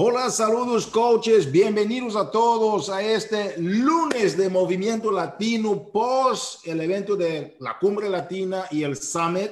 Hola, saludos coaches, bienvenidos a todos a este lunes de Movimiento Latino post el evento de la Cumbre Latina y el Summit.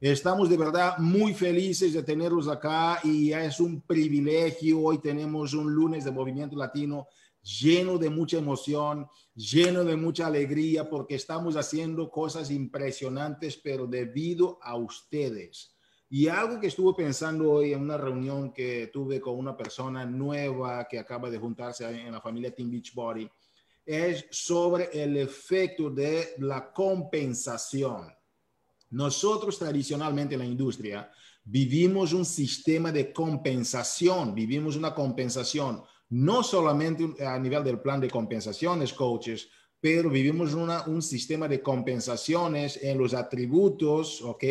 Estamos de verdad muy felices de tenerlos acá y es un privilegio. Hoy tenemos un lunes de Movimiento Latino lleno de mucha emoción, lleno de mucha alegría porque estamos haciendo cosas impresionantes, pero debido a ustedes y algo que estuve pensando hoy en una reunión que tuve con una persona nueva que acaba de juntarse en la familia Team Beachbody es sobre el efecto de la compensación. Nosotros tradicionalmente en la industria vivimos un sistema de compensación, vivimos una compensación, no solamente a nivel del plan de compensaciones, coaches, pero vivimos un sistema de compensaciones en los atributos, ¿ok?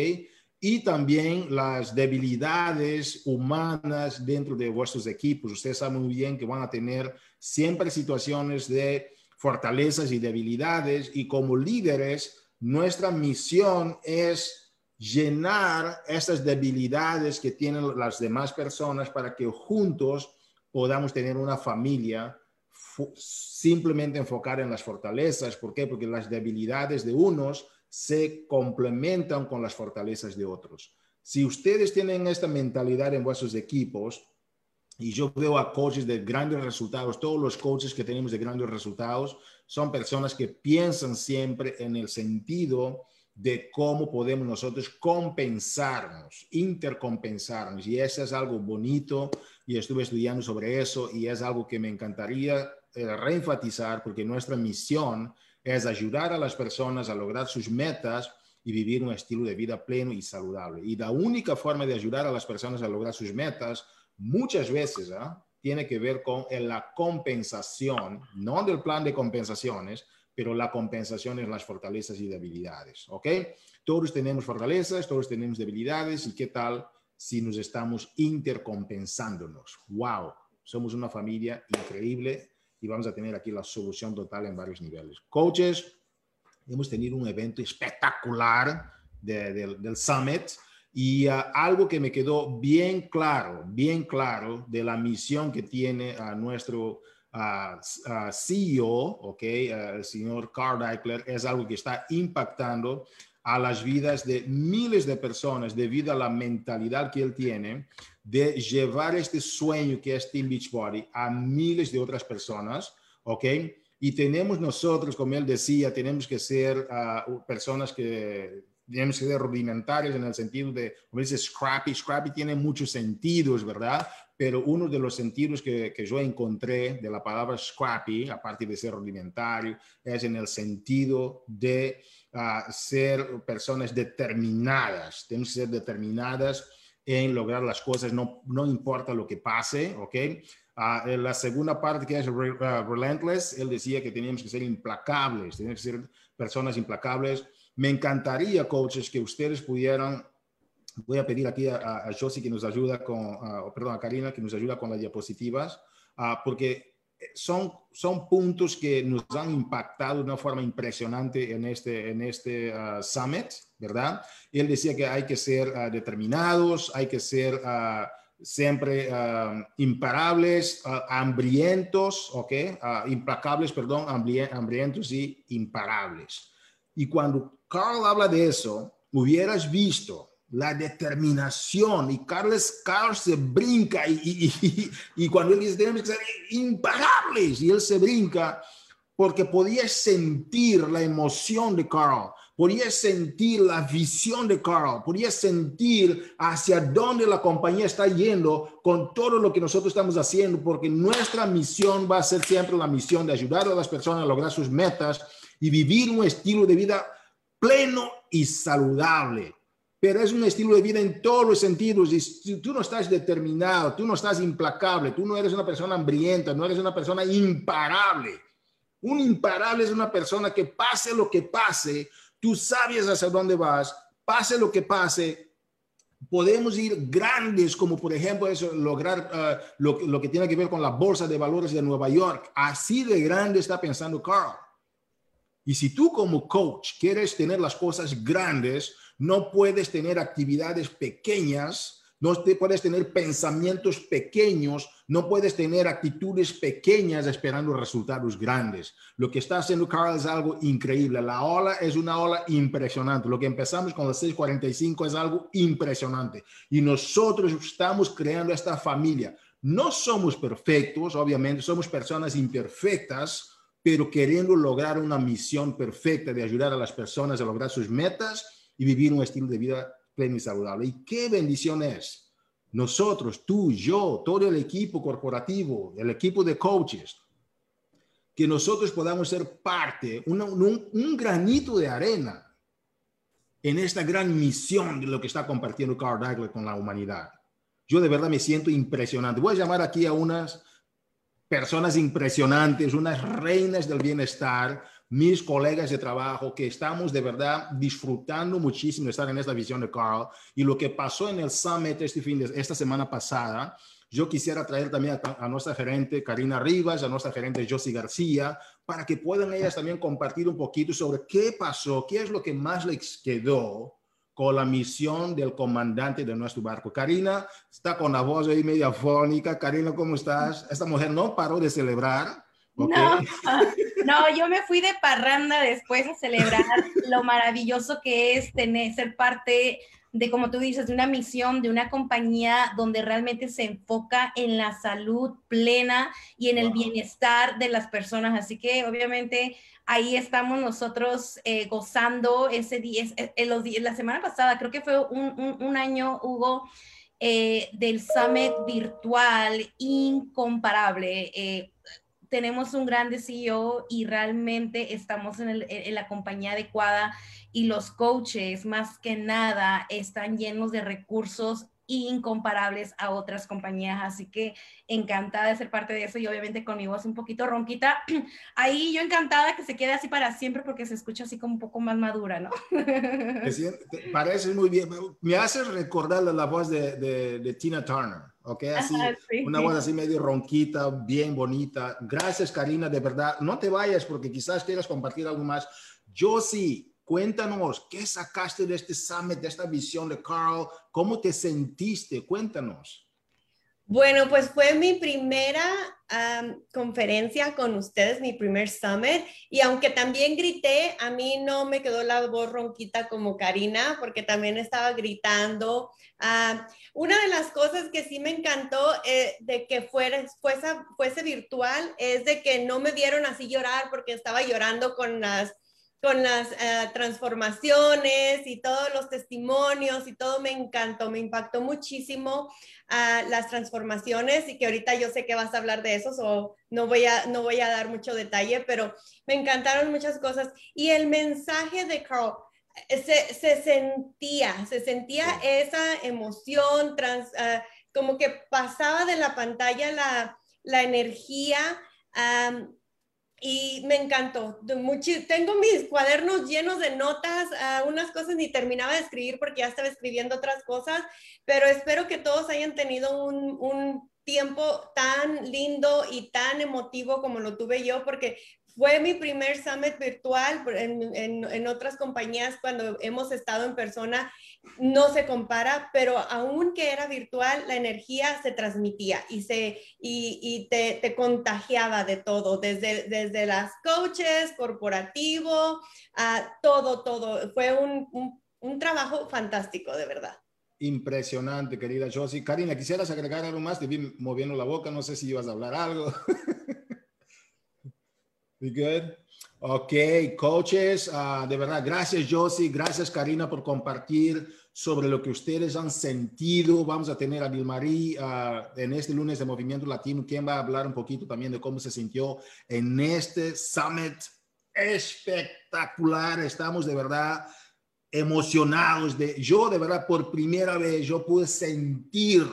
Y también las debilidades humanas dentro de vuestros equipos. Ustedes saben muy bien que van a tener siempre situaciones de fortalezas y debilidades y como líderes, nuestra misión es llenar esas debilidades que tienen las demás personas para que juntos podamos tener una familia simplemente enfocada en las fortalezas. ¿Por qué? Porque las debilidades de unos se complementan con las fortalezas de otros. Si ustedes tienen esta mentalidad en vuestros equipos, y yo veo a coaches de grandes resultados, todos los coaches que tenemos de grandes resultados son personas que piensan siempre en el sentido de cómo podemos nosotros compensarnos, intercompensarnos. Y eso es algo bonito y estuve estudiando sobre eso y es algo que me encantaría eh, reenfatizar porque nuestra misión es ayudar a las personas a lograr sus metas y vivir un estilo de vida pleno y saludable. Y la única forma de ayudar a las personas a lograr sus metas muchas veces ¿ah? tiene que ver con la compensación, no del plan de compensaciones, pero la compensación en las fortalezas y debilidades. ¿Ok? Todos tenemos fortalezas, todos tenemos debilidades y qué tal si nos estamos intercompensándonos. ¡Wow! Somos una familia increíble y vamos a tener aquí la solución total en varios niveles. Coaches, hemos tenido un evento espectacular del Summit y ah, algo que me quedó bien claro, bien claro de la misión que tiene a nuestro uh, CEO, ok, el señor Carl Eichler, es algo que está impactando a las vidas de miles de personas debido a la mentalidad que él tiene de llevar este sueño que es Team Beachbody a miles de otras personas, ¿ok? Y tenemos nosotros, como él decía, tenemos que ser uh, personas que tenemos que ser rudimentarios en el sentido de, como dice Scrappy, Scrappy tiene muchos sentidos, ¿verdad? Pero uno de los sentidos que, que yo encontré de la palabra Scrappy, aparte de ser rudimentario, es en el sentido de uh, ser personas determinadas. Tenemos que ser determinadas en lograr las cosas, no, no importa lo que pase, ¿ok? Uh, en la segunda parte que es uh, relentless, él decía que teníamos que ser implacables, teníamos que ser personas implacables. Me encantaría, coaches, que ustedes pudieran, voy a pedir aquí a, a Josie que nos ayuda con, uh, perdón, a Karina que nos ayuda con las diapositivas, porque son, son puntos que nos han impactado de una forma impresionante en este, en este uh, summit, ¿verdad? Él decía que hay que ser uh, determinados, hay que ser uh, siempre imparables, hambrientos, ¿ok? implacables, perdón, hambrientos y imparables. Y cuando Carl habla de eso, hubieras visto la determinación. Y Carlos, Carlos se brinca y, y, cuando él dice, tenemos que ser imparables, y él se brinca porque podía sentir la emoción de Carl, podía sentir la visión de Carl, podía sentir hacia dónde la compañía está yendo con todo lo que nosotros estamos haciendo, porque nuestra misión va a ser siempre la misión de ayudar a las personas a lograr sus metas y vivir un estilo de vida pleno y saludable pero es un estilo de vida en todos los sentidos. Y si tú no estás determinado, tú no estás implacable, tú no eres una persona hambrienta, no eres una persona imparable. Un imparable es una persona que pase lo que pase, tú sabes hacia dónde vas, pase lo que pase. Podemos ir grandes, como por ejemplo eso, lograr uh, lo, lo que tiene que ver con la bolsa de valores de Nueva York. Así de grande está pensando Carl. Y si tú como coach quieres tener las cosas grandes, no puedes tener actividades pequeñas no te puedes tener pensamientos pequeños, no puedes tener actitudes pequeñas esperando resultados grandes. Lo que está haciendo Carl es algo increíble. La ola es una ola impresionante. Lo que empezamos con las 6:45 es algo impresionante. Y nosotros estamos creando esta familia. No somos perfectos, obviamente, somos personas imperfectas, pero queriendo lograr una misión perfecta de ayudar a las personas a lograr sus metas y vivir un estilo de vida pleno y saludable. Y qué bendición es. Nosotros, tú, yo, todo el equipo corporativo, el equipo de coaches, que nosotros podamos ser parte, un, granito de arena en esta gran misión de lo que está compartiendo Carl Dagler con la humanidad. Yo de verdad me siento impresionante. Voy a llamar aquí a unas personas impresionantes, unas reinas del bienestar, mis colegas de trabajo, que estamos de verdad disfrutando muchísimo de estar en esta visión de Carl. Y lo que pasó en el Summit este fin de esta semana pasada, yo quisiera traer también a, nuestra gerente Karina Rivas, a nuestra gerente Josie García, para que puedan ellas también compartir un poquito sobre qué pasó, qué es lo que más les quedó con la misión del comandante de nuestro barco. Karina está con la voz ahí media fónica. Karina, ¿cómo estás? Esta mujer no paró de celebrar. No, no, yo me fui de parranda después a celebrar lo maravilloso que es tener, ser parte de, como tú dices, de una misión, de una compañía donde realmente se enfoca en la salud plena y en el bienestar de las personas. Así que obviamente ahí estamos nosotros eh, gozando ese día, en eh, los la semana pasada, creo que fue un, año, Hugo, eh, del Summit virtual incomparable. Tenemos un gran CEO y realmente estamos en, en, la compañía adecuada y los coaches más que nada están llenos de recursos incomparables a otras compañías. Así que encantada de ser parte de eso y obviamente con mi voz un poquito ronquita. Ahí yo encantada que se quede así para siempre porque se escucha así como un poco más madura, ¿no? Parece muy bien. Me hace recordar la, voz de, de, Tina Turner, ¿ok? Así, una voz así medio ronquita, bien bonita. Gracias, Karina, de verdad. No te vayas porque quizás quieras compartir algo más. Yo sí, Cuéntanos, ¿qué sacaste de este summit, de esta visión de Carl? ¿Cómo te sentiste? Cuéntanos. Bueno, pues fue mi primera conferencia con ustedes, mi primer summit, y aunque también grité, a mí no me quedó la voz ronquita como Karina, porque también estaba gritando. una de las cosas que sí me encantó eh, de que fuera, fuese, fuese virtual es de que no me vieron así llorar porque estaba llorando con las con las eh, transformaciones y todos los testimonios y todo me encantó, me impactó muchísimo ah, las transformaciones y que ahorita yo sé que vas a hablar de eso, o no, voy a, no voy a dar mucho detalle, pero me encantaron muchas cosas. Y el mensaje de Carl, eh, se, sentía, se sentía esa emoción, trans, ah, como que pasaba de la pantalla la, la energía y me encantó. tengo mis cuadernos llenos de notas, uh, unas cosas ni terminaba de escribir porque ya estaba escribiendo otras cosas, pero espero que todos hayan tenido un, un tiempo tan lindo y tan emotivo como lo tuve yo, porque fue mi primer summit virtual en, en, otras compañías cuando hemos estado en persona, no se compara, pero aunque era virtual, la energía se transmitía y, se, y, y te, te, contagiaba de todo, desde, desde las coaches, corporativo, a todo, todo. Fue un, un, un trabajo fantástico, de verdad. Impresionante, querida Josie. Karina, ¿quisieras agregar algo más? Te vi moviendo la boca, no sé si ibas a hablar algo. We good? Ok, coaches, uh, de verdad, gracias Josie, gracias Karina por compartir sobre lo que ustedes han sentido. Vamos a tener a Dilmarí uh, en este lunes de Movimiento Latino, quien va a hablar un poquito también de cómo se sintió en este summit espectacular. Estamos de verdad emocionados. De, yo de verdad por primera vez yo pude sentir,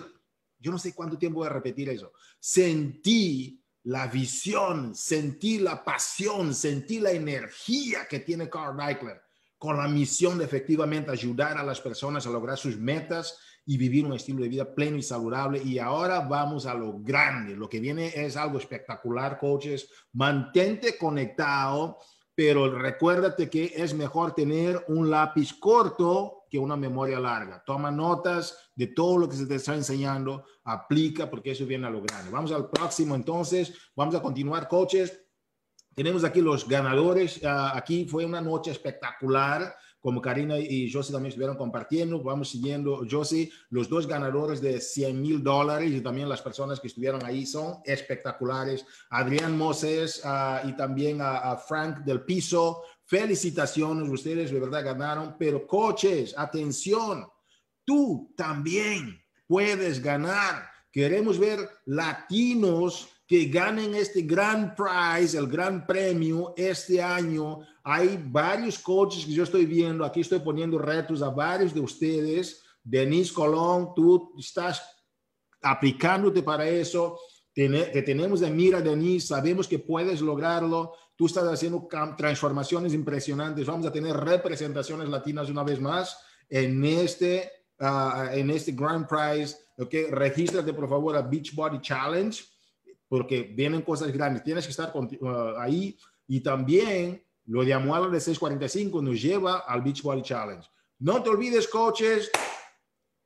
yo no sé cuánto tiempo voy a repetir eso, sentí la visión, sentí la pasión, sentí la energía que tiene Carl Deichler con la misión de efectivamente ayudar a las personas a lograr sus metas y vivir un estilo de vida pleno y saludable. Y ahora vamos a lo grande. Lo que viene es algo espectacular, coaches. Mantente conectado, pero recuérdate que es mejor tener un lápiz corto que una memoria larga. Toma notas de todo lo que se te está enseñando, aplica porque eso viene a lo grande. Vamos al próximo entonces, vamos a continuar, coaches. Tenemos aquí los ganadores. Ah, aquí fue una noche espectacular como Karina y Josie también estuvieron compartiendo, vamos siguiendo, Josie, los dos ganadores de 100 mil dólares y también las personas que estuvieron ahí son espectaculares. Adrián Moses ah, y también a, Frank del Piso, felicitaciones, ustedes de verdad ganaron, pero coches, atención, tú también puedes ganar. Queremos ver latinos que ganen este gran prize, el gran premio este año. Hay varios coaches que yo estoy viendo, aquí estoy poniendo retos a varios de ustedes. Denise Colón, tú estás aplicándote para eso. Te tenemos de mira, Denise, sabemos que puedes lograrlo. Tú estás haciendo transformaciones impresionantes. Vamos a tener representaciones latinas una vez más en este, uh, en este Grand Prize. Okay, regístrate por favor a Beachbody Challenge porque vienen cosas grandes. Tienes que estar uh, ahí y también lo de Amuala de 645 nos lleva al Beach Body Challenge. No te olvides, coaches,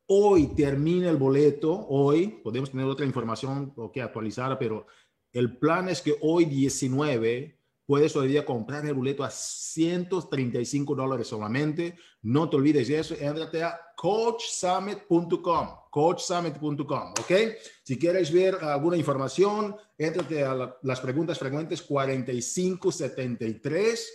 hoy termina el boleto, hoy podemos tener otra información que actualizar, pero el plan es que hoy 19 puedes todavía comprar el boleto a 135 dólares solamente. No te olvides de eso. Entrate a coachsummit.com, coachsummit.com, ¿ok? Si quieres ver alguna información, entrate a las preguntas frecuentes 4573.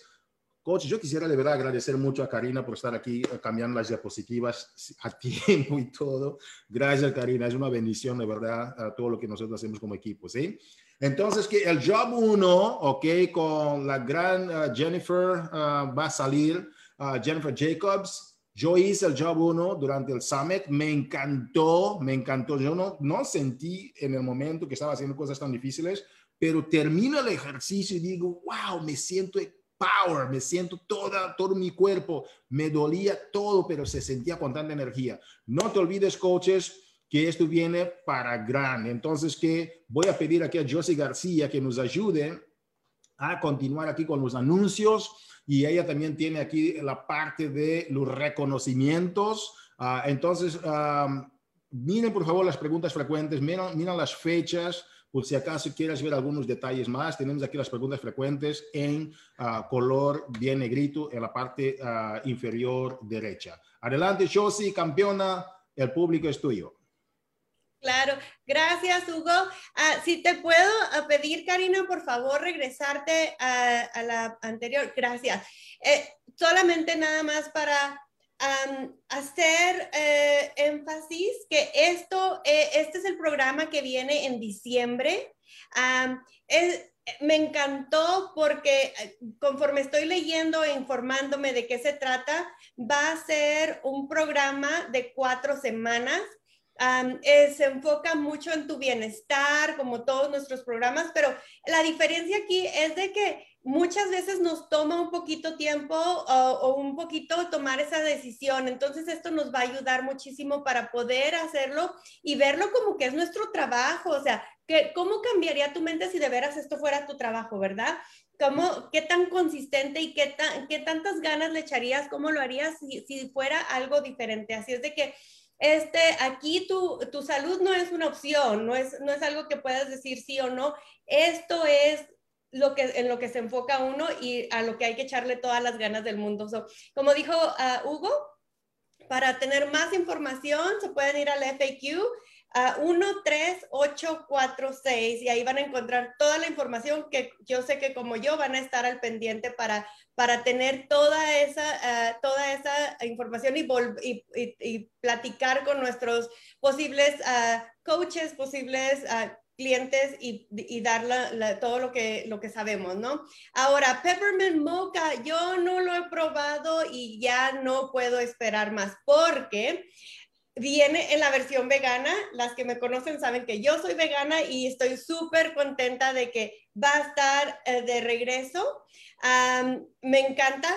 Coach, yo quisiera de verdad agradecer mucho a Karina por estar aquí eh, cambiando las diapositivas a tiempo y todo. Gracias, Karina. Es una bendición, de verdad, a todo lo que nosotros hacemos como equipo, ¿sí? Entonces, que el job 1, ok, con la gran uh, Jennifer uh, va a salir, uh, Jennifer Jacobs. Yo hice el job 1 durante el summit, me encantó, me encantó. Yo no, no sentí en el momento que estaba haciendo cosas tan difíciles, pero termino el ejercicio y digo, wow, me siento power, me siento toda, todo mi cuerpo, me dolía todo, pero se sentía con tanta energía. No te olvides, coaches, que esto viene para gran. Entonces, que voy a pedir aquí a Josie García que nos ayude a continuar aquí con los anuncios y ella también tiene aquí la parte de los reconocimientos. Ah, entonces, miren por favor las preguntas frecuentes, miren, las fechas, por si acaso quieres ver algunos detalles más, tenemos aquí las preguntas frecuentes en ah, color bien negrito en la parte ah, inferior derecha. Adelante, Josie, campeona, el público es tuyo. Claro, gracias Hugo. Ah, si te puedo ah, pedir, Karina, por favor, regresarte a, la anterior. Gracias. Eh, solamente nada más para hacer eh, énfasis que esto, eh, este es el programa que viene en diciembre. me encantó porque conforme estoy leyendo e informándome de qué se trata, va a ser un programa de cuatro semanas eh, se enfoca mucho en tu bienestar, como todos nuestros programas, pero la diferencia aquí es de que muchas veces nos toma un poquito tiempo o, un poquito tomar esa decisión. Entonces esto nos va a ayudar muchísimo para poder hacerlo y verlo como que es nuestro trabajo. O sea, que, ¿cómo cambiaría tu mente si de veras esto fuera tu trabajo, verdad? ¿Cómo, ¿Qué tan consistente y qué, qué tantas ganas le echarías? ¿Cómo lo harías si, si fuera algo diferente? Así es de que este, aquí tu, tu, salud no es una opción, no es, no es algo que puedas decir sí o no. Esto es lo que, en lo que se enfoca uno y a lo que hay que echarle todas las ganas del mundo. como dijo uh, Hugo, para tener más información se pueden ir al FAQ a 13846 y ahí van a encontrar toda la información que yo sé que como yo van a estar al pendiente para, para tener toda esa, eh, toda esa información y, y, platicar con nuestros posibles eh, coaches, posibles eh, clientes y, y dar todo lo que, lo que sabemos, ¿no? Ahora, Peppermint Mocha, yo no lo he probado y ya no puedo esperar más porque viene en la versión vegana. Las que me conocen saben que yo soy vegana y estoy súper contenta de que va a estar eh, de regreso. me encanta,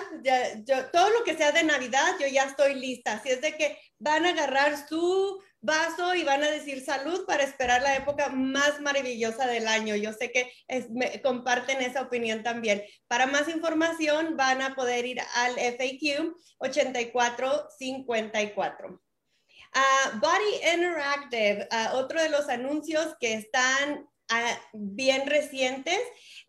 todo lo que sea de Navidad, yo ya estoy lista. Así es de que van a agarrar su vaso y van a decir salud para esperar la época más maravillosa del año. Yo sé que me, comparten esa opinión también. Para más información van a poder ir al FAQ 8454. Uh, Body Interactive, uh, otro de los anuncios que están uh, bien recientes.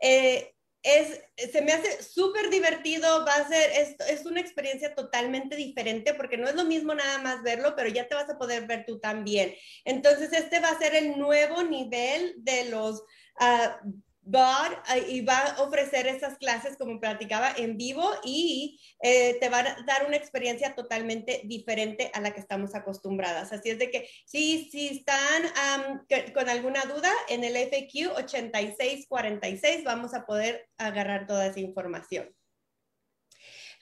Eh, es, se me hace súper divertido, va a ser, es, es, una experiencia totalmente diferente porque no es lo mismo nada más verlo, pero ya te vas a poder ver tú también. Entonces, este va a ser el nuevo nivel de los uh, y va a ofrecer esas clases, como platicaba, en vivo y eh, te va a dar una experiencia totalmente diferente a la que estamos acostumbradas. Así es de que si, si están con alguna duda, en el FAQ 8646 vamos a poder agarrar toda esa información.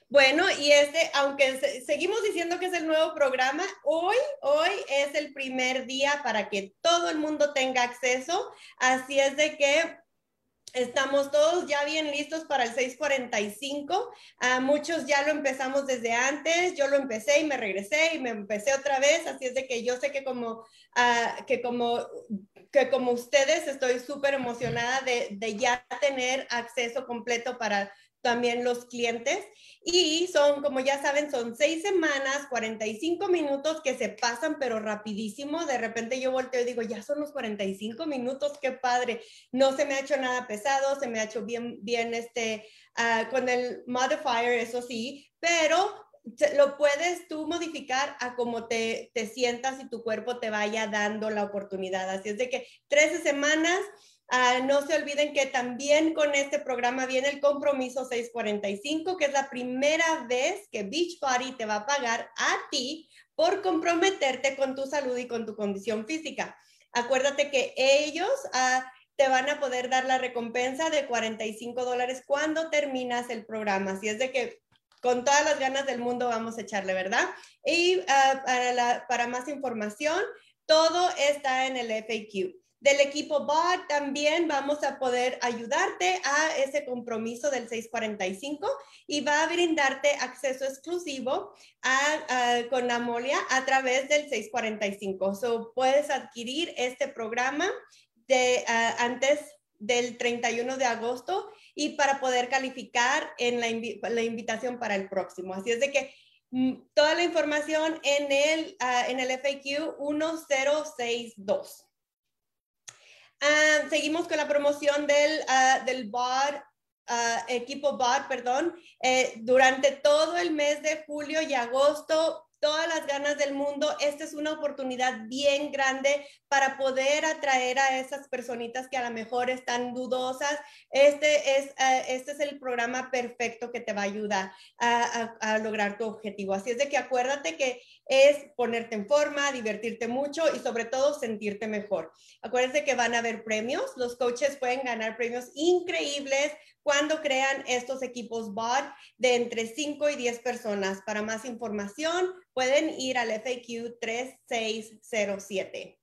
Bueno, y este, aunque seguimos diciendo que es el nuevo programa, hoy, hoy es el primer día para que todo el mundo tenga acceso. Así es de que Estamos todos ya bien listos para el 645. Ah, muchos ya lo empezamos desde antes. Yo lo empecé y me regresé y me empecé otra vez. Así es de que yo sé que como, uh, que como, que como ustedes estoy súper emocionada de, de ya tener acceso completo para también los clientes. Y son, como ya saben, son seis semanas, 45 minutos que se pasan, pero rapidísimo. De repente yo volteo y digo, ya son los 45 minutos, qué padre. No se me ha hecho nada pesado, se me ha hecho bien, bien este, uh, con el modifier, eso sí, pero lo puedes tú modificar a cómo te, te sientas y tu cuerpo te vaya dando la oportunidad. Así es de que 13 semanas Ah, no se olviden que también con este programa viene el compromiso 645, que es la primera vez que Beachbody te va a pagar a ti por comprometerte con tu salud y con tu condición física. Acuérdate que ellos ah, te van a poder dar la recompensa de 45 dólares cuando terminas el programa. Así es de que con todas las ganas del mundo vamos a echarle, ¿verdad? Y ah, para, para más información, todo está en el FAQ del equipo BOT también vamos a poder ayudarte a ese compromiso del 645 y va a brindarte acceso exclusivo a, con Amolia a través del 645. So, puedes adquirir este programa de, antes del 31 de agosto y para poder calificar en la, invitación para el próximo. Así es de que mm, toda la información en el, en el FAQ 1062. Ah, seguimos con la promoción del, uh, del bar, ah, equipo bar, perdón. Eh, durante todo el mes de julio y agosto todas las ganas del mundo. Esta es una oportunidad bien grande para poder atraer a esas personitas que a lo mejor están dudosas. Este es, eh, este es el programa perfecto que te va a ayudar a, a, lograr tu objetivo. Así es de que acuérdate que es ponerte en forma, divertirte mucho y sobre todo sentirte mejor. Acuérdense que van a haber premios. Los coaches pueden ganar premios increíbles cuando crean estos equipos bot de entre 5 y 10 personas. Para más información, pueden ir al FAQ 3607.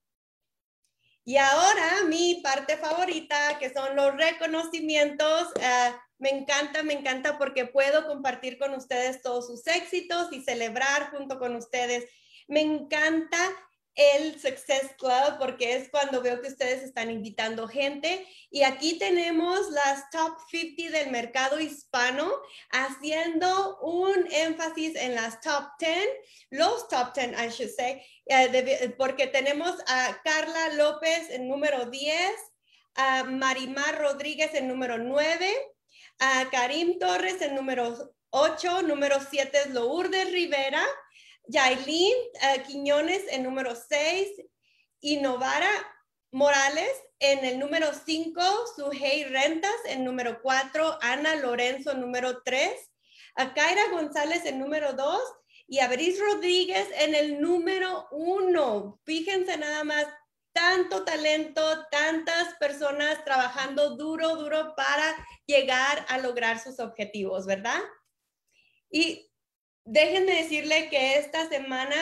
Y ahora mi parte favorita, que son los reconocimientos. Uh, me encanta, me encanta porque puedo compartir con ustedes todos sus éxitos y celebrar junto con ustedes. Me encanta el Success Club porque es cuando veo que ustedes están invitando gente y aquí tenemos las top 50 del mercado hispano haciendo un énfasis en las top 10, los top 10 I should say, eh, porque tenemos a Carla López en número 10, a Marimar Rodríguez en número 9, a Karim Torres en número 8, número 7 es Lourdes Rivera, Yailin uh, Quiñones en número 6 y Novara Morales en el número 5, Suhey Rentas en número 4, Ana Lorenzo en número 3, a Kaira González en número 2 y a Beris Rodríguez en el número 1. Fíjense nada más, tanto talento, tantas personas trabajando duro, duro para llegar a lograr sus objetivos, ¿verdad? Y déjenme decirle que esta semana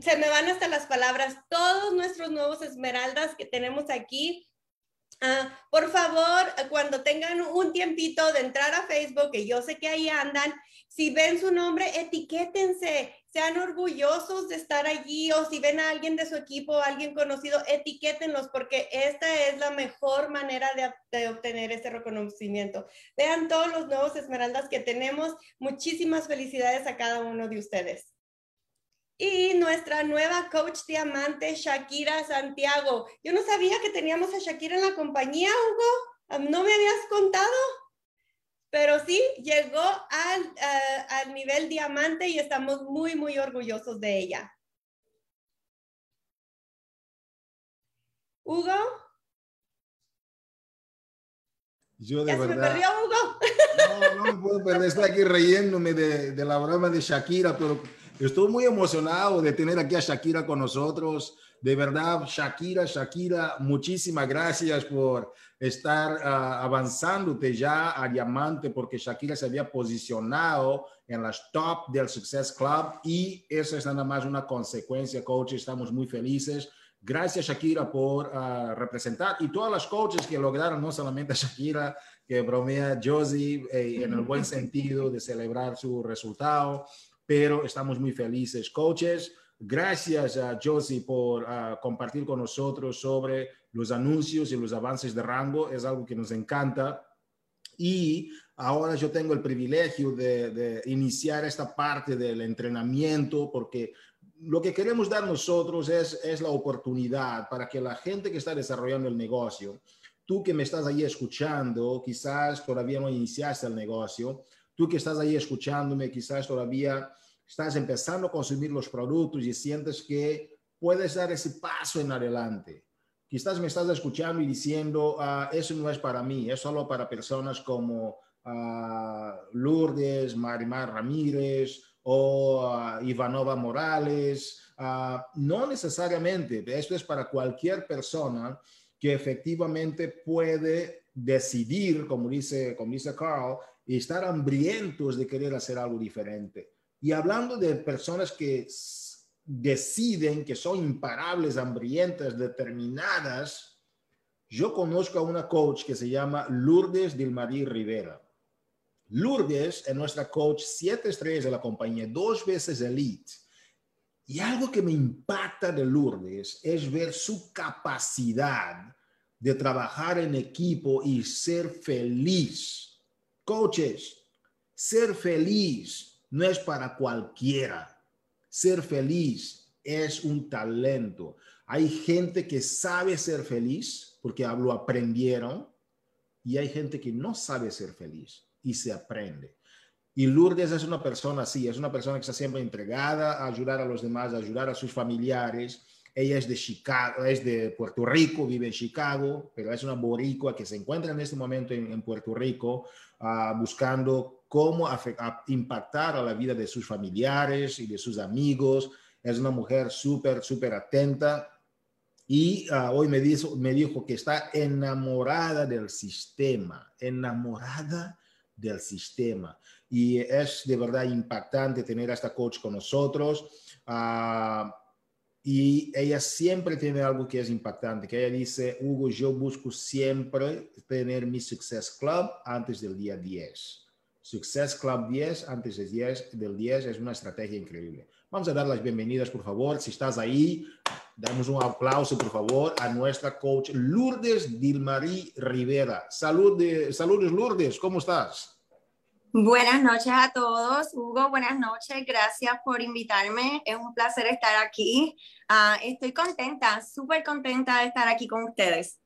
se me van hasta las palabras. Todos nuestros nuevos esmeraldas que tenemos aquí, ah, por favor, cuando tengan un tiempito de entrar a Facebook, que yo sé que ahí andan, si ven su nombre, etiquétense. Sean orgullosos de estar allí o si ven a alguien de su equipo, alguien conocido, etiquétenlos porque esta es la mejor manera de, obtener ese reconocimiento. Vean todos los nuevos esmeraldas que tenemos. Muchísimas felicidades a cada uno de ustedes. Y nuestra nueva coach diamante, Shakira Santiago. Yo no sabía que teníamos a Shakira en la compañía, Hugo. ¿No me habías contado? Pero sí llegó al, eh, al nivel diamante y estamos muy, muy orgullosos de ella. Hugo. Yo de ¿Ya verdad. Se me perdió, Hugo. No, no me puedo perder. Estoy aquí riéndome de, de la broma de Shakira, pero estoy muy emocionado de tener aquí a Shakira con nosotros. De verdad, Shakira, Shakira, muchísimas gracias por estar uh, avanzándote ya a diamante, porque Shakira se había posicionado en las top del Success Club y eso es nada más una consecuencia, coach. Estamos muy felices. Gracias, Shakira, por uh, representar y todas las coaches que lograron, no solamente Shakira, que bromea Josie eh, en el buen sentido de celebrar su resultado, pero estamos muy felices, coaches. Gracias a Josie por uh, compartir con nosotros sobre los anuncios y los avances de rango. Es algo que nos encanta. Y ahora yo tengo el privilegio de, de iniciar esta parte del entrenamiento porque lo que queremos dar nosotros es, es la oportunidad para que la gente que está desarrollando el negocio, tú que me estás ahí escuchando, quizás todavía no iniciaste el negocio, tú que estás ahí escuchándome, quizás todavía estás empezando a consumir los productos y sientes que puedes dar ese paso en adelante. Quizás me estás escuchando y diciendo, uh, eso no es para mí, es solo para personas como uh, Lourdes, Marimar Ramírez o uh, Ivanova Morales. no necesariamente, esto es para cualquier persona que efectivamente puede decidir, como dice, como dice Carl, y estar hambrientos de querer hacer algo diferente. Y hablando de personas que deciden, que son imparables, hambrientas, determinadas, yo conozco a una coach que se llama Lourdes Dilmarí Rivera. Lourdes es nuestra coach siete estrellas de la compañía, dos veces elite. Y algo que me impacta de Lourdes es ver su capacidad de trabajar en equipo y ser feliz. Coaches, ser feliz no es para cualquiera. Ser feliz es un talento. Hay gente que sabe ser feliz porque lo aprendieron y hay gente que no sabe ser feliz y se aprende. Y Lourdes es una persona así, es una persona que está siempre entregada a ayudar a los demás, a ayudar a sus familiares. Ella es de Chicago, es de Puerto Rico, vive en Chicago, pero es una boricua que se encuentra en este momento en, Puerto Rico uh, buscando cómo impactar a la vida de sus familiares y de sus amigos. Es una mujer súper, súper atenta. Y uh, hoy me dijo, me dijo que está enamorada del sistema, enamorada del sistema. Y es de verdad impactante tener a esta coach con nosotros. Uh, y ella siempre tiene algo que es impactante, que ella dice, Hugo, yo busco siempre tener mi Success Club antes del día 10. Success Club 10 antes del 10, del 10 es una estrategia increíble. Vamos a dar las bienvenidas, por favor. Si estás ahí, damos un aplauso, por favor, a nuestra coach Lourdes Dilmarí Rivera. Salud de, saludos, Lourdes, ¿cómo estás? Buenas noches a todos. Hugo, buenas noches. Gracias por invitarme. Es un placer estar aquí. Uh, estoy contenta, súper contenta de estar aquí con ustedes.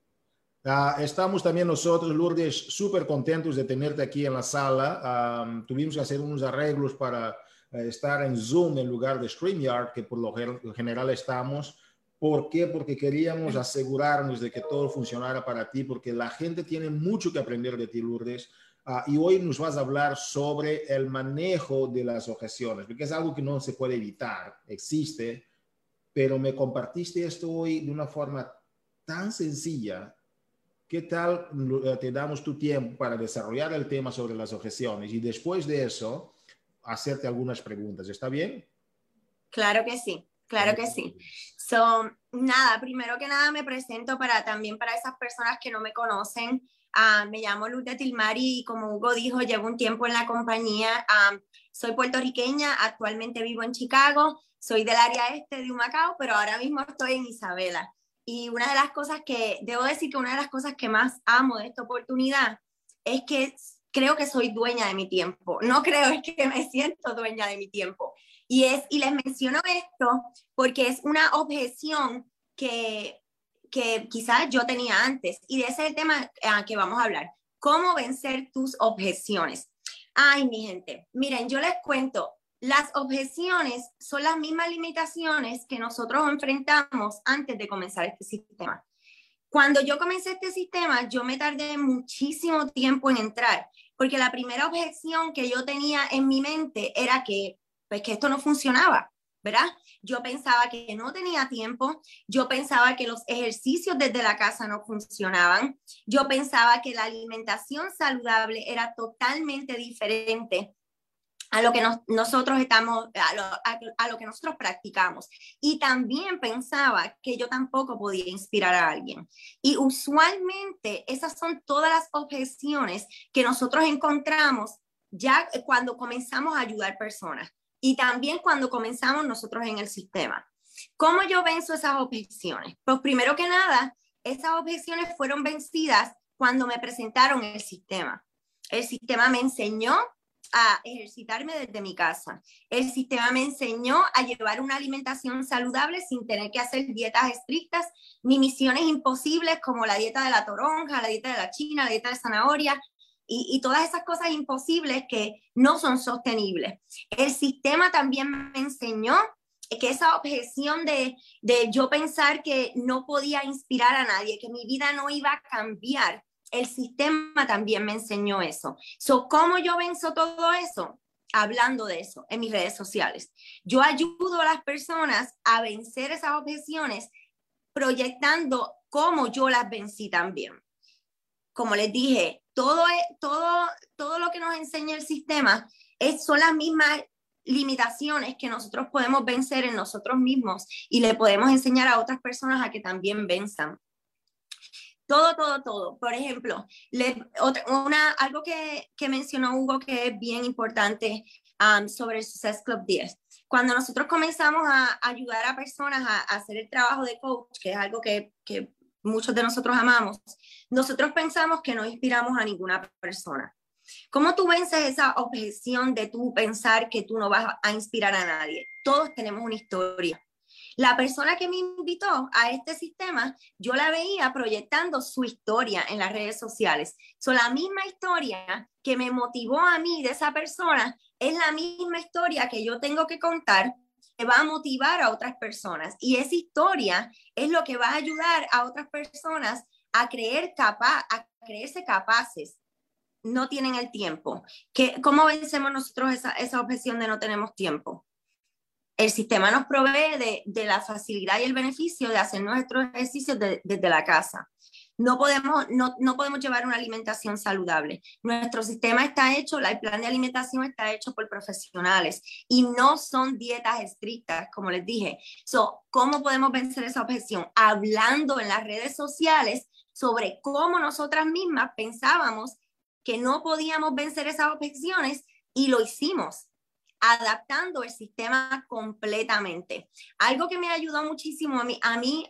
Uh, estamos también nosotros, Lourdes, súper contentos de tenerte aquí en la sala. Um, tuvimos que hacer unos arreglos para uh, estar en Zoom en lugar de StreamYard, que por lo general estamos. ¿Por qué? Porque queríamos asegurarnos de que todo funcionara para ti, porque la gente tiene mucho que aprender de ti, Lourdes. Uh, y hoy nos vas a hablar sobre el manejo de las objeciones, porque es algo que no se puede evitar, existe, pero me compartiste esto hoy de una forma tan sencilla. ¿Qué tal te damos tu tiempo para desarrollar el tema sobre las objeciones y después de eso hacerte algunas preguntas? ¿Está bien? Claro que sí, claro que sí. So, nada, primero que nada me presento para también para esas personas que no me conocen. Ah, me llamo Luz Tilmari y como Hugo dijo, llevo un tiempo en la compañía. Ah, soy puertorriqueña, actualmente vivo en Chicago, soy del área este de Humacao, pero ahora mismo estoy en Isabela. Y una de las cosas que, debo decir que una de las cosas que más amo de esta oportunidad es que creo que soy dueña de mi tiempo. No creo, es que me siento dueña de mi tiempo. Y, es, y les menciono esto porque es una objeción que, que quizás yo tenía antes. Y de ese es el tema ah, que vamos a hablar. ¿Cómo vencer tus objeciones? Ay, mi gente, miren, yo les cuento, las objeciones son las mismas limitaciones que nosotros enfrentamos antes de comenzar este sistema. Cuando yo comencé este sistema, yo me tardé muchísimo tiempo en entrar, porque la primera objeción que yo tenía en mi mente era que, pues, que esto no funcionaba, ¿verdad? Yo pensaba que no tenía tiempo, yo pensaba que los ejercicios desde la casa no funcionaban, yo pensaba que la alimentación saludable era totalmente diferente a lo que nosotros estamos, a lo, que nosotros practicamos. Y también pensaba que yo tampoco podía inspirar a alguien. Y usualmente esas son todas las objeciones que nosotros encontramos ya cuando comenzamos a ayudar personas y también cuando comenzamos nosotros en el sistema. ¿Cómo yo venzo esas objeciones? Pues primero que nada, esas objeciones fueron vencidas cuando me presentaron el sistema. El sistema me enseñó a ejercitarme desde mi casa. El sistema me enseñó a llevar una alimentación saludable sin tener que hacer dietas estrictas ni misiones imposibles como la dieta de la toronja, la dieta de la china, la dieta de zanahoria y, y todas esas cosas imposibles que no son sostenibles. El sistema también me enseñó que esa objeción de, de yo pensar que no podía inspirar a nadie, que mi vida no iba a cambiar, el sistema también me enseñó eso. So, ¿Cómo yo venzo todo eso? Hablando de eso en mis redes sociales. Yo ayudo a las personas a vencer esas objeciones proyectando cómo yo las vencí también. Como les dije, todo, todo, todo lo que nos enseña el sistema es, son las mismas limitaciones que nosotros podemos vencer en nosotros mismos y le podemos enseñar a otras personas a que también venzan. Todo, todo, todo. Por ejemplo, una, algo que, que, mencionó Hugo que es bien importante sobre el Success Club 10. Cuando nosotros comenzamos a ayudar a personas a, hacer el trabajo de coach, que es algo que, que muchos de nosotros amamos, nosotros pensamos que no inspiramos a ninguna persona. ¿Cómo tú vences esa objeción de tú pensar que tú no vas a inspirar a nadie? Todos tenemos una historia. La persona que me invitó a este sistema, yo la veía proyectando su historia en las redes sociales. So, la misma historia que me motivó a mí de esa persona es la misma historia que yo tengo que contar que va a motivar a otras personas. Y esa historia es lo que va a ayudar a otras personas a creer capaz, a creerse capaces. No tienen el tiempo. ¿Qué, ¿Cómo vencemos nosotros esa, esa objeción de no tenemos tiempo? El sistema nos provee de, la facilidad y el beneficio de hacer nuestros ejercicios desde la casa. No podemos, no, podemos llevar una alimentación saludable. Nuestro sistema está hecho, el plan de alimentación está hecho por profesionales y no son dietas estrictas, como les dije. So, ¿Cómo podemos vencer esa objeción? Hablando en las redes sociales sobre cómo nosotras mismas pensábamos que no podíamos vencer esas objeciones y lo hicimos adaptando el sistema completamente. Algo que me ayudó muchísimo a mí, a mí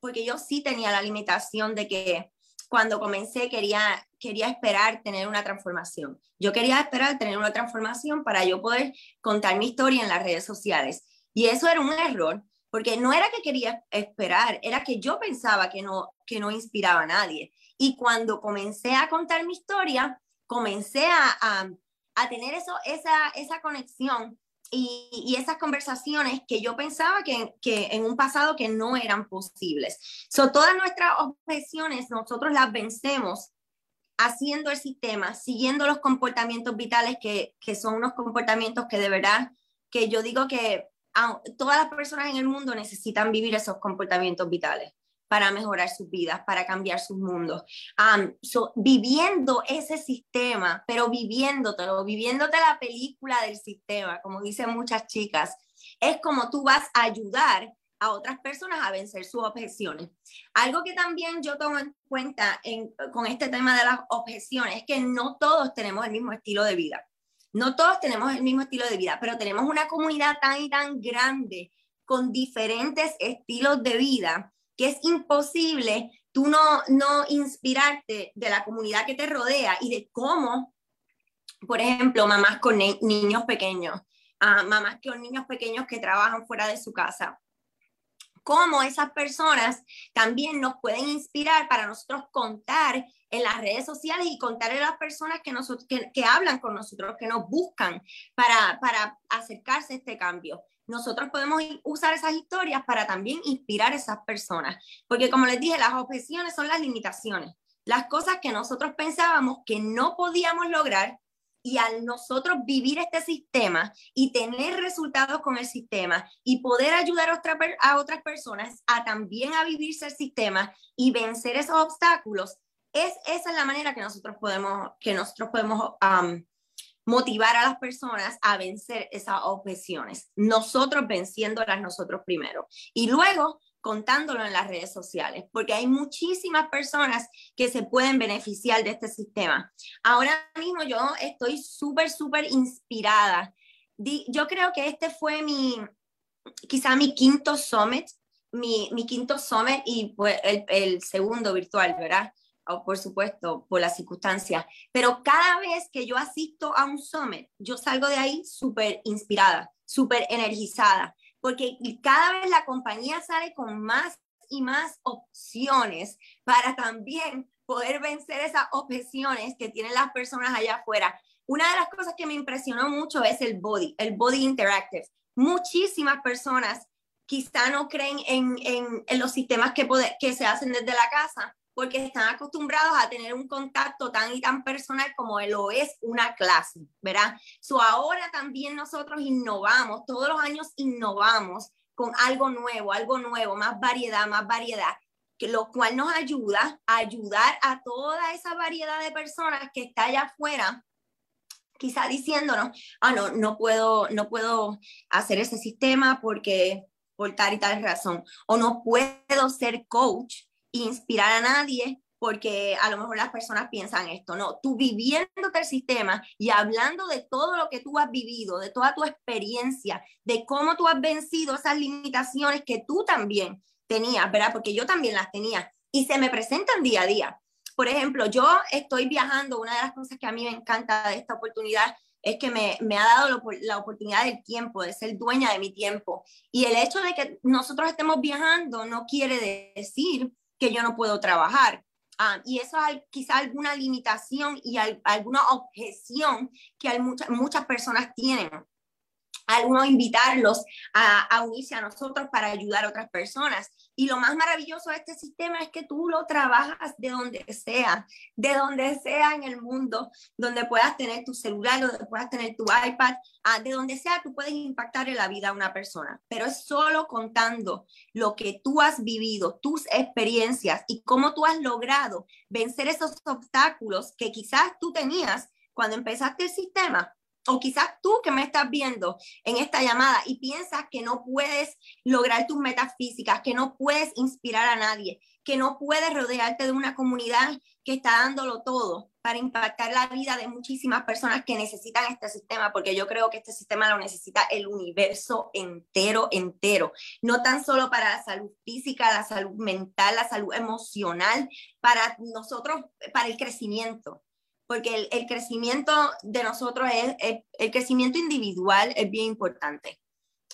porque yo sí tenía la limitación de que cuando comencé quería, quería esperar tener una transformación. Yo quería esperar tener una transformación para yo poder contar mi historia en las redes sociales. Y eso era un error, porque no era que quería esperar, era que yo pensaba que no, que no inspiraba a nadie. Y cuando comencé a contar mi historia, comencé a a tener eso, esa, esa conexión y, y, esas conversaciones que yo pensaba que, que, en un pasado que no eran posibles. So, todas nuestras objeciones nosotros las vencemos haciendo el sistema, siguiendo los comportamientos vitales que, que son unos comportamientos que de verdad, que yo digo que todas las personas en el mundo necesitan vivir esos comportamientos vitales para mejorar sus vidas, para cambiar sus mundos. viviendo ese sistema, pero viviéndotelo, viviéndote la película del sistema, como dicen muchas chicas, es como tú vas a ayudar a otras personas a vencer sus objeciones. Algo que también yo tomo en cuenta con este tema de las objeciones es que no todos tenemos el mismo estilo de vida. No todos tenemos el mismo estilo de vida, pero tenemos una comunidad tan y tan grande con diferentes estilos de vida que es imposible tú no, no inspirarte de la comunidad que te rodea y de cómo, por ejemplo, mamás con niños pequeños, uh, mamás con niños pequeños que trabajan fuera de su casa, cómo esas personas también nos pueden inspirar para nosotros contar en las redes sociales y contarle a las personas que, nosotros, que, hablan con nosotros, que nos buscan para, para acercarse a este cambio. Nosotros podemos usar esas historias para también inspirar a esas personas, porque como les dije, las objeciones son las limitaciones, las cosas que nosotros pensábamos que no podíamos lograr y al nosotros vivir este sistema y tener resultados con el sistema y poder ayudar a, a otras personas a también a vivirse el sistema y vencer esos obstáculos, es, esa es la manera que nosotros podemos, que nosotros podemos motivar a las personas a vencer esas objeciones. Nosotros venciéndolas nosotros primero. Y luego contándolo en las redes sociales, porque hay muchísimas personas que se pueden beneficiar de este sistema. Ahora mismo yo estoy súper, súper inspirada. Yo creo que este fue mi, quizá mi quinto summit, mi, mi quinto summit y el, el segundo virtual, ¿verdad? O por supuesto, por las circunstancias. Pero cada vez que yo asisto a un summit, yo salgo de ahí súper inspirada, súper energizada porque cada vez la compañía sale con más y más opciones para también poder vencer esas objeciones que tienen las personas allá afuera. Una de las cosas que me impresionó mucho es el body, el body interactive. Muchísimas personas quizá no creen en, en, en los sistemas que, que se hacen desde la casa, porque están acostumbrados a tener un contacto tan y tan personal como lo es una clase, ¿verdad? So ahora también nosotros innovamos, todos los años innovamos con algo nuevo, algo nuevo, más variedad, más variedad, que lo cual nos ayuda a ayudar a toda esa variedad de personas que está allá afuera quizá diciéndonos, ah, no, no puedo, no puedo hacer ese sistema porque por tal y tal razón, o no puedo ser coach inspirar a nadie porque a lo mejor las personas piensan esto, no, tú viviéndote el sistema y hablando de todo lo que tú has vivido, de toda tu experiencia, de cómo tú has vencido esas limitaciones que tú también tenías, ¿verdad? Porque yo también las tenía y se me presentan día a día. Por ejemplo, yo estoy viajando, una de las cosas que a mí me encanta de esta oportunidad es que me, me ha dado la oportunidad del tiempo, de ser dueña de mi tiempo. Y el hecho de que nosotros estemos viajando no quiere decir que yo no puedo trabajar. Ah, y eso es quizá alguna limitación y alguna objeción que muchas, muchas personas tienen algunos invitarlos a, a, unirse a nosotros para ayudar a otras personas. Y lo más maravilloso de este sistema es que tú lo trabajas de donde sea, de donde sea en el mundo, donde puedas tener tu celular, donde puedas tener tu iPad, de donde sea tú puedes impactar en la vida de una persona. Pero es solo contando lo que tú has vivido, tus experiencias y cómo tú has logrado vencer esos obstáculos que quizás tú tenías cuando empezaste el sistema o quizás tú que me estás viendo en esta llamada y piensas que no puedes lograr tus metas físicas, que no puedes inspirar a nadie, que no puedes rodearte de una comunidad que está dándolo todo para impactar la vida de muchísimas personas que necesitan este sistema, porque yo creo que este sistema lo necesita el universo entero, entero, no tan solo para la salud física, la salud mental, la salud emocional, para nosotros, para el crecimiento porque el, crecimiento de nosotros es, el, crecimiento individual es bien importante.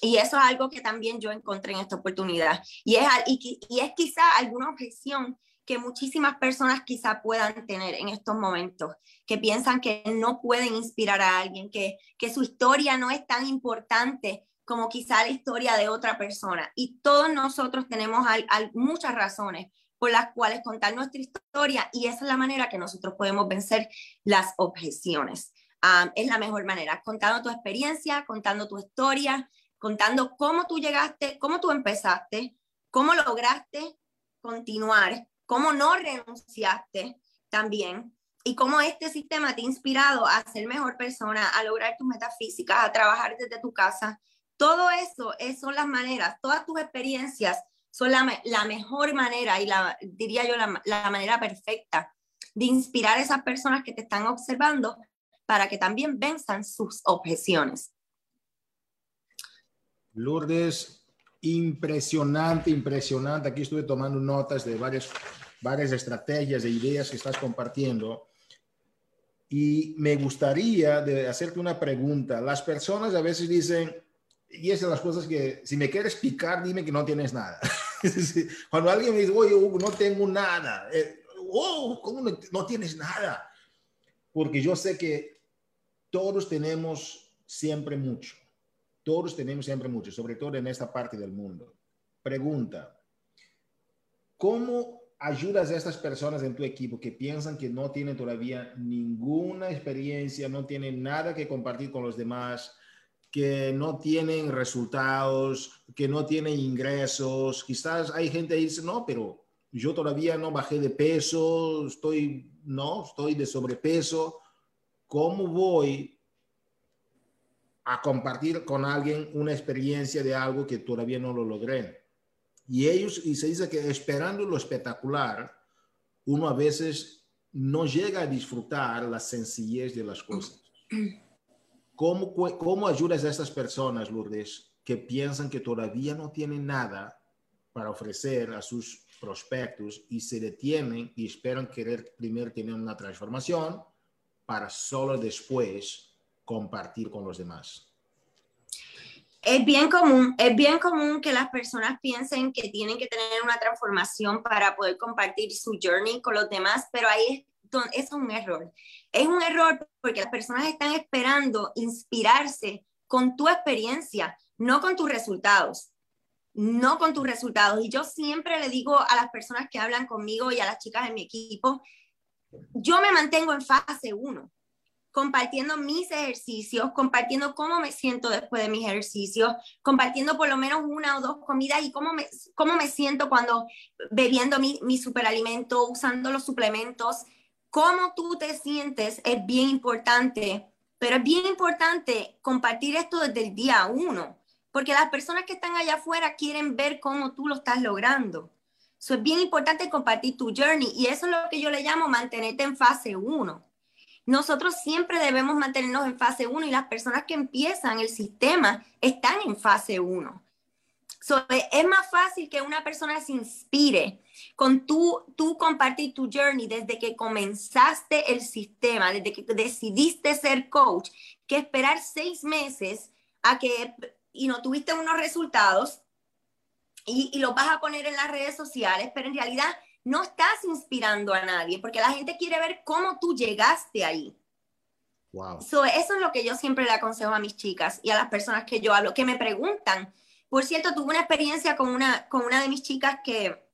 Y eso es algo que también yo encontré en esta oportunidad. Y es, y, es quizá alguna objeción que muchísimas personas quizá puedan tener en estos momentos, que piensan que no pueden inspirar a alguien, que, que su historia no es tan importante como quizá la historia de otra persona. Y todos nosotros tenemos muchas razones por las cuales contar nuestra historia y esa es la manera que nosotros podemos vencer las objeciones. Ah, es la mejor manera, contando tu experiencia, contando tu historia, contando cómo tú llegaste, cómo tú empezaste, cómo lograste continuar, cómo no renunciaste también y cómo este sistema te ha inspirado a ser mejor persona, a lograr tus metas físicas, a trabajar desde tu casa, todo eso son las maneras, todas tus experiencias son la, la mejor manera y la, diría yo la, la manera perfecta de inspirar a esas personas que te están observando para que también venzan sus objeciones. Lourdes, impresionante, impresionante. Aquí estuve tomando notas de varias, estrategias e ideas que estás compartiendo. Y me gustaría de hacerte una pregunta. Las personas a veces dicen, y es de las cosas que, si me quieres picar, dime que no tienes nada. Cuando alguien me dice, oye, no tengo nada, eh, oh, ¿cómo no, tienes nada? Porque yo sé que todos tenemos siempre mucho. Todos tenemos siempre mucho, sobre todo en esta parte del mundo. Pregunta, ¿cómo ayudas a estas personas en tu equipo que piensan que no tienen todavía ninguna experiencia, no tienen nada que compartir con los demás? Que no tienen resultados, que no tienen ingresos. Quizás hay gente que dice, no, pero yo todavía no bajé de peso, estoy, no, estoy de sobrepeso. ¿Cómo voy a compartir con alguien una experiencia de algo que todavía no lo logré? Y ellos, y se dice que esperando lo espectacular, uno a veces no llega a disfrutar la sencillez de las cosas. ¿Cómo, ¿Cómo ayudas a estas personas, Lourdes, que piensan que todavía no tienen nada para ofrecer a sus prospectos y se detienen y esperan querer primero tener una transformación para solo después compartir con los demás? Es bien común, es bien común que las personas piensen que tienen que tener una transformación para poder compartir su journey con los demás, pero ahí eso es un error. Es un error porque las personas están esperando inspirarse con tu experiencia, no con tus resultados. No con tus resultados. Y yo siempre le digo a las personas que hablan conmigo y a las chicas de mi equipo, yo me mantengo en fase 1, compartiendo mis ejercicios, compartiendo cómo me siento después de mis ejercicios, compartiendo por lo menos una o dos comidas y cómo me, cómo me siento cuando bebiendo mi, mi superalimento, usando los suplementos, cómo tú te sientes es bien importante, pero es bien importante compartir esto desde el día uno, porque las personas que están allá afuera quieren ver cómo tú lo estás logrando. Es bien importante compartir tu journey y eso es lo que yo le llamo mantenerte en fase uno. Nosotros siempre debemos mantenernos en fase uno y las personas que empiezan el sistema están en fase uno. Es más fácil que una persona se inspire con tú, tú compartir tu journey desde que comenzaste el sistema, desde que decidiste ser coach, que esperar seis meses a que y no tuviste unos resultados y, y los vas a poner en las redes sociales, pero en realidad no estás inspirando a nadie porque la gente quiere ver cómo tú llegaste ahí. Wow. eso es lo que yo siempre le aconsejo a mis chicas y a las personas que yo hablo, que me preguntan. Por cierto, tuve una experiencia con una, con una de mis chicas que,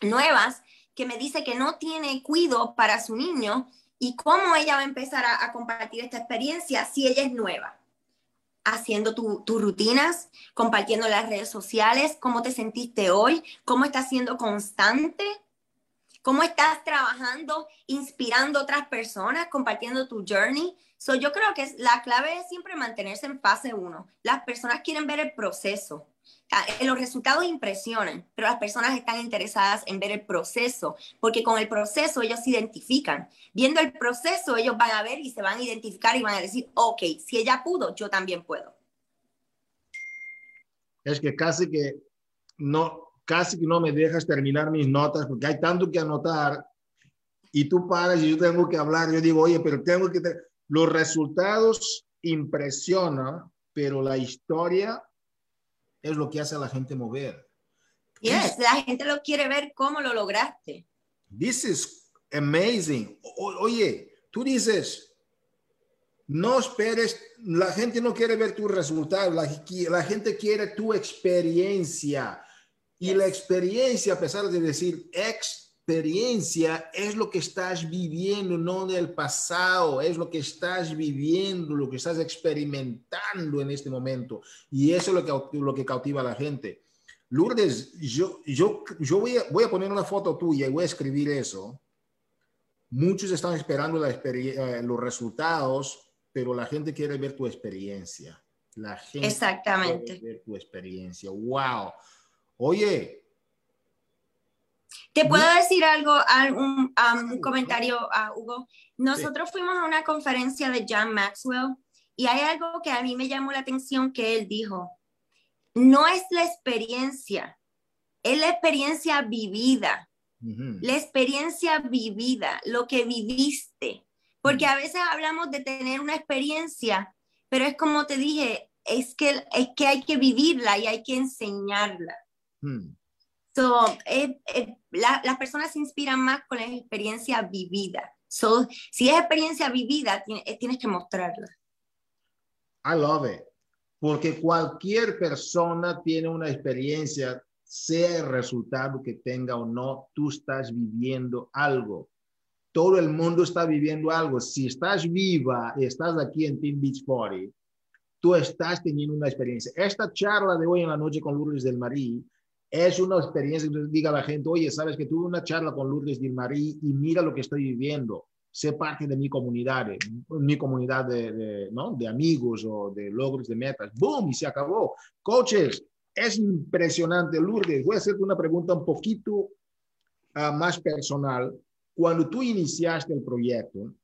nuevas que me dice que no tiene cuido para su niño y cómo ella va a empezar a, compartir esta experiencia si ella es nueva. Haciendo tus rutinas, compartiendo las redes sociales, cómo te sentiste hoy, cómo estás siendo constante, cómo estás trabajando, inspirando a otras personas, compartiendo tu journey. So, yo creo que la clave es siempre mantenerse en fase uno. Las personas quieren ver el proceso. Eh, los resultados impresionan, pero las personas están interesadas en ver el proceso, porque con el proceso ellos se identifican. Viendo el proceso, ellos van a ver y se van a identificar y van a decir, ok, si ella pudo, yo también puedo. Es que casi que no, casi que no me dejas terminar mis notas porque hay tanto que anotar y tú paras y yo tengo que hablar. Yo digo, oye, pero tengo que... Los resultados impresionan, pero la historia es lo que hace a la gente mover. Yes, la gente lo quiere ver cómo lo lograste. This is amazing. oye, tú dices, no esperes, la gente no quiere ver tu resultado, la, la gente quiere tu experiencia. Y la experiencia, a pesar de decir experiencia, es lo que estás viviendo, no del pasado, es lo que estás viviendo, lo que estás experimentando en este momento. Y eso es lo que, lo que cautiva a la gente. Lourdes, yo, yo, yo voy, a, voy a poner una foto tuya y voy a escribir eso. Muchos están esperando la eh, los resultados, pero la gente quiere ver tu experiencia. La gente Exactamente. ver tu experiencia. Wow. Oye. Te puedo decir algo, un, comentario, a Hugo. Nosotros fuimos a una conferencia de John Maxwell y hay algo que a mí me llamó la atención que él dijo. No es la experiencia, es la experiencia vivida. La experiencia vivida, lo que viviste. Porque a veces hablamos de tener una experiencia, pero es como te dije, es que, es que hay que vivirla y hay que enseñarla. Hmm. So, las personas se inspiran más con la experiencia vivida. So, si es experiencia vivida, eh, tienes que mostrarla. I love it. Porque cualquier persona tiene una experiencia, sea el resultado que tenga o no, tú estás viviendo algo. Todo el mundo está viviendo algo. Si estás viva y estás aquí en Team Beach Party, tú estás teniendo una experiencia. Esta charla de hoy en la noche con Lourdes del Marí es una experiencia que diga a la gente, oye, sabes que tuve una charla con Lourdes del Marí y mira lo que estoy viviendo. Sé parte de mi comunidad, mi comunidad de, ¿no? de amigos o de logros, de metas. ¡Boom! Y se acabó. Coaches, es impresionante, Lourdes. Voy a hacerte una pregunta un poquito ah, más personal. Cuando tú iniciaste el proyecto,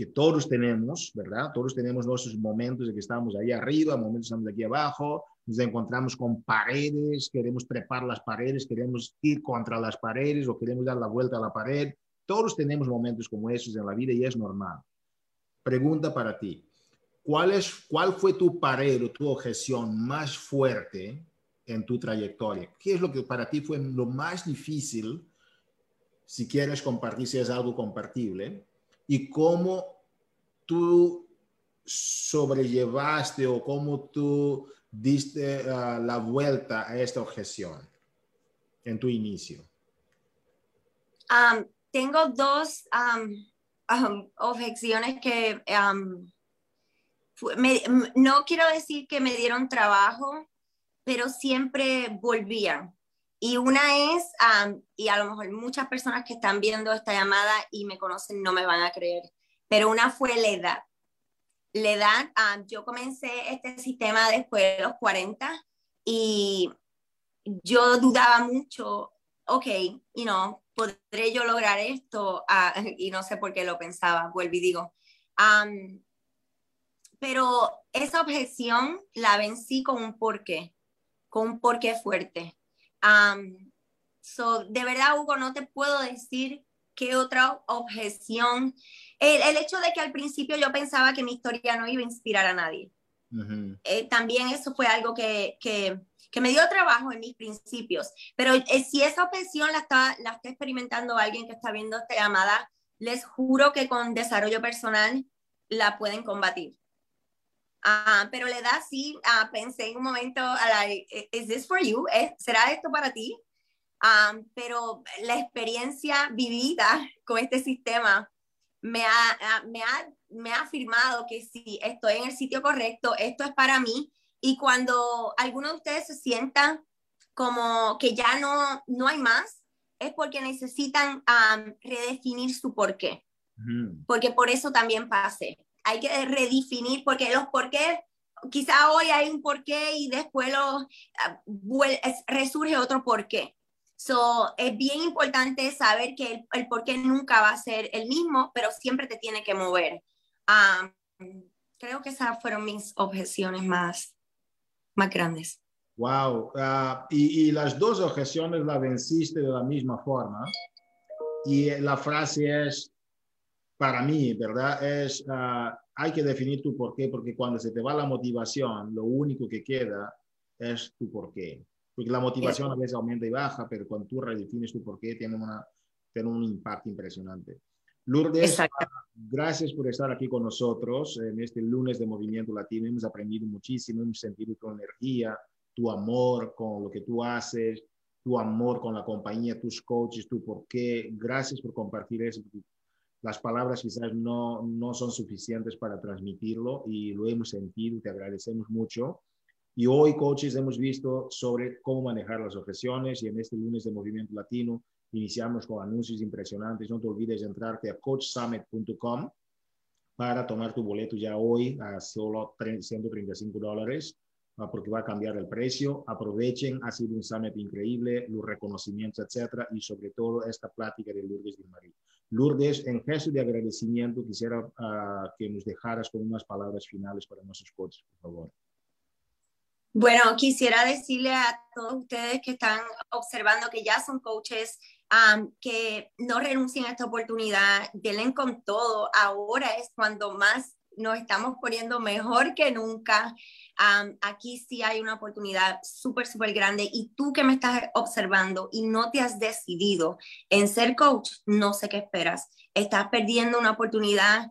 que todos tenemos, ¿verdad? Todos tenemos nuestros momentos de que estamos ahí arriba, momentos estamos aquí abajo, nos encontramos con paredes, queremos trepar las paredes, queremos ir contra las paredes o queremos dar la vuelta a la pared. Todos tenemos momentos como esos en la vida y es normal. Pregunta para ti. ¿Cuál, es, ¿Cuál fue tu pared o tu objeción más fuerte en tu trayectoria? ¿Qué es lo que para ti fue lo más difícil? Si quieres compartir, si es algo compartible, y cómo tú sobrellevaste o cómo tú diste ah, la vuelta a esta objeción en tu inicio? tengo dos objeciones que no quiero decir que me dieron trabajo, pero siempre volvían. Y una es, y a lo mejor muchas personas que están viendo esta llamada y me conocen no me van a creer, pero una fue la edad. La edad, yo comencé este sistema después de los 40 y yo dudaba mucho, ok, you know, ¿podré yo lograr esto? Ah, y no sé por qué lo pensaba, vuelvo y digo. pero esa objeción la vencí con un porqué, con un porqué fuerte so, de verdad, Hugo, no te puedo decir qué otra objeción. El, el, hecho de que al principio yo pensaba que mi historia no iba a inspirar a nadie. Eh, también eso fue algo que, que, que, me dio trabajo en mis principios. Pero eh, si esa objeción la está, la está experimentando alguien que está viendo esta llamada, les juro que con desarrollo personal la pueden combatir. Ah, pero le da sí, ah, pensé en un momento, ¿es this for you? ¿Será esto para ti? Ah, pero la experiencia vivida con este sistema me ha, me, ha, me ha afirmado que si estoy en el sitio correcto, esto es para mí. Y cuando alguno de ustedes se sientan como que ya no, no hay más, es porque necesitan redefinir su porqué. Porque por eso también pasé hay que redefinir, porque los por qué, quizá hoy hay un por qué y después lo, ah, resurge otro por qué. So, es bien importante saber que el, el por qué nunca va a ser el mismo, pero siempre te tiene que mover. creo que esas fueron mis objeciones más, más grandes. Wow, ah, y, y, las dos objeciones las venciste de la misma forma. Y la frase es, para mí, ¿verdad? Es, ah, hay que definir tu por qué, porque cuando se te va la motivación, lo único que queda es tu por qué. Porque la motivación a veces aumenta y baja, pero cuando tú redefines tu por qué, tiene, una, tiene un impacto impresionante. Lourdes, ah, gracias por estar aquí con nosotros en este lunes de Movimiento Latino. Hemos aprendido muchísimo, hemos sentido tu energía, tu amor con lo que tú haces, tu amor con la compañía, tus coaches, tu por qué. Gracias por compartir eso las palabras quizás no, no son suficientes para transmitirlo y lo hemos sentido, te agradecemos mucho. Y hoy, coaches, hemos visto sobre cómo manejar las objeciones y en este lunes de Movimiento Latino iniciamos con anuncios impresionantes. No te olvides de entrarte a coachsummit.com para tomar tu boleto ya hoy a solo 135 dólares porque va a cambiar el precio. Aprovechen, ha sido un summit increíble, los reconocimientos, etcétera, y sobre todo esta plática de Lourdes María. Lourdes, en gesto de agradecimiento, quisiera ah, que nos dejaras con unas palabras finales para nuestros coaches, por favor. Bueno, quisiera decirle a todos ustedes que están observando que ya son coaches, que no renuncien a esta oportunidad, denle con todo. Ahora es cuando más nos estamos poniendo mejor que nunca aquí sí hay una oportunidad súper, súper grande y tú que me estás observando y no te has decidido en ser coach, no sé qué esperas. Estás perdiendo una oportunidad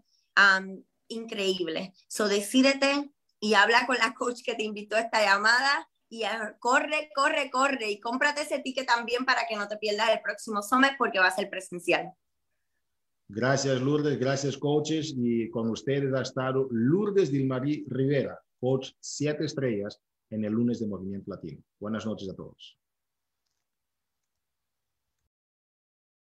increíble. So, decídete y habla con la coach que te invitó a esta llamada y corre, corre, corre y cómprate ese ticket también para que no te pierdas el próximo summit porque va a ser presencial. Gracias, Lourdes. Gracias, coaches. Y con ustedes ha estado Lourdes Dilmarí Rivera coach siete estrellas en el lunes de Movimiento Latino. Buenas noches a todos.